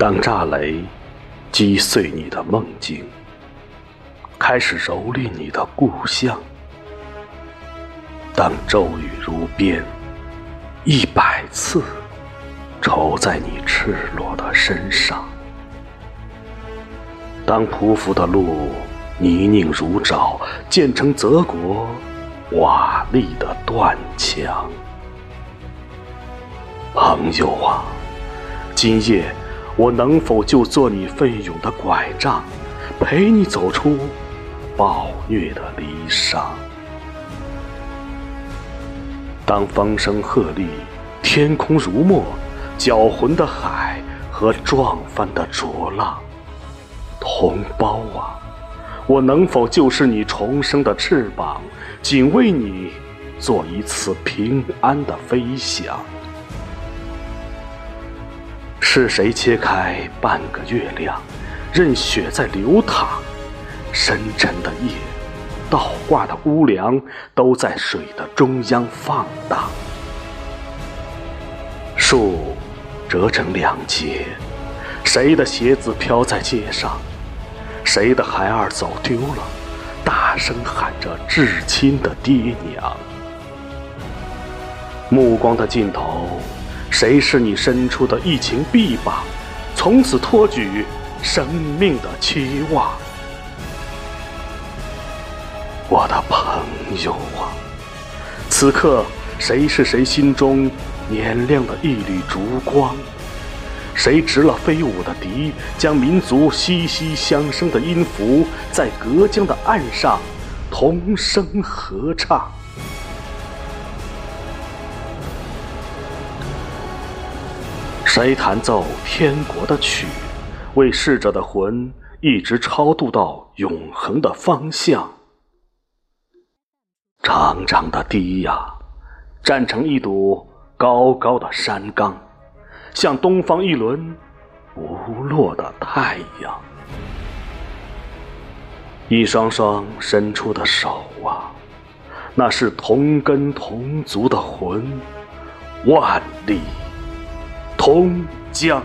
当炸雷击碎你的梦境，开始蹂躏你的故乡；当骤雨如鞭，一百次抽在你赤裸的身上；当匍匐的路泥泞如沼，建成泽国瓦砾的断墙。朋友啊，今夜我能否就做你奋勇的拐杖，陪你走出暴虐的离殇？当风声鹤唳，天空如墨，搅浑的海和撞翻的浊浪，同胞啊，我能否就是你重生的翅膀，仅为你做一次平安的飞翔？是谁切开半个月亮，任血在流淌？深沉的夜，倒挂的屋梁，都在水的中央放荡。树折成两截，谁的鞋子飘在街上？谁的孩儿走丢了？大声喊着至亲的爹娘。目光的尽头。谁是你伸出的一情臂膀，从此托举生命的期望？我的朋友啊，此刻谁是谁心中年亮的一缕烛光？谁执了飞舞的笛，将民族息息相生的音符，在隔江的岸上同声合唱？谁弹奏天国的曲，为逝者的魂一直超度到永恒的方向？长长的堤呀，站成一堵高高的山岗，像东方一轮不落的太阳。一双双伸出的手啊，那是同根同族的魂，万里。通江。